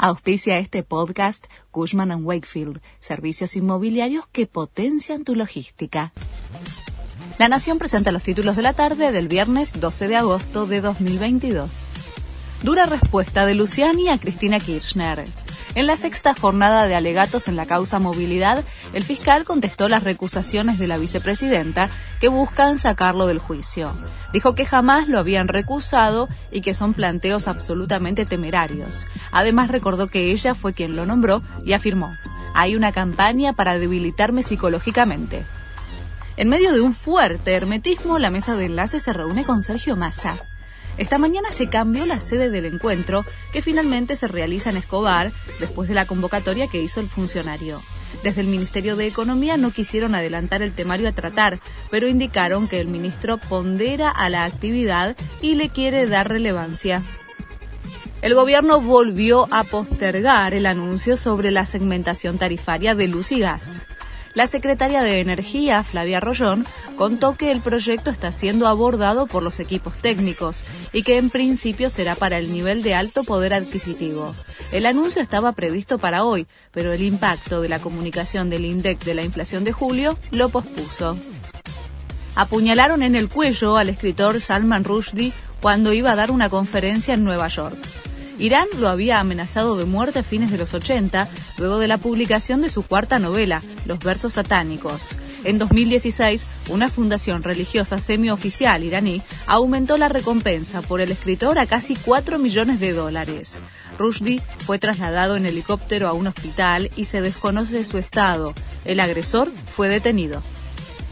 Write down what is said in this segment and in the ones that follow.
Auspicia este podcast Cushman ⁇ Wakefield, servicios inmobiliarios que potencian tu logística. La Nación presenta los títulos de la tarde del viernes 12 de agosto de 2022. Dura respuesta de Luciani a Cristina Kirchner. En la sexta jornada de alegatos en la causa movilidad, el fiscal contestó las recusaciones de la vicepresidenta que buscan sacarlo del juicio. Dijo que jamás lo habían recusado y que son planteos absolutamente temerarios. Además recordó que ella fue quien lo nombró y afirmó, hay una campaña para debilitarme psicológicamente. En medio de un fuerte hermetismo, la mesa de enlace se reúne con Sergio Massa. Esta mañana se cambió la sede del encuentro, que finalmente se realiza en Escobar, después de la convocatoria que hizo el funcionario. Desde el Ministerio de Economía no quisieron adelantar el temario a tratar, pero indicaron que el ministro pondera a la actividad y le quiere dar relevancia. El gobierno volvió a postergar el anuncio sobre la segmentación tarifaria de luz y gas. La secretaria de Energía, Flavia Rollón, contó que el proyecto está siendo abordado por los equipos técnicos y que en principio será para el nivel de alto poder adquisitivo. El anuncio estaba previsto para hoy, pero el impacto de la comunicación del INDEC de la inflación de julio lo pospuso. Apuñalaron en el cuello al escritor Salman Rushdie cuando iba a dar una conferencia en Nueva York. Irán lo había amenazado de muerte a fines de los 80, luego de la publicación de su cuarta novela, Los versos satánicos. En 2016, una fundación religiosa semioficial iraní aumentó la recompensa por el escritor a casi 4 millones de dólares. Rushdie fue trasladado en helicóptero a un hospital y se desconoce su estado. El agresor fue detenido.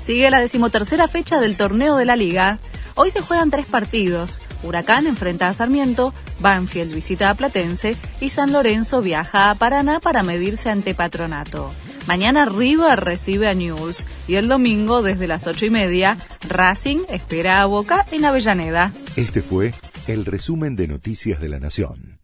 Sigue la decimotercera fecha del torneo de la liga. Hoy se juegan tres partidos. Huracán enfrenta a Sarmiento, Banfield visita a Platense y San Lorenzo viaja a Paraná para medirse ante Patronato. Mañana River recibe a Newell's y el domingo desde las ocho y media Racing espera a Boca en Avellaneda. Este fue el resumen de Noticias de la Nación.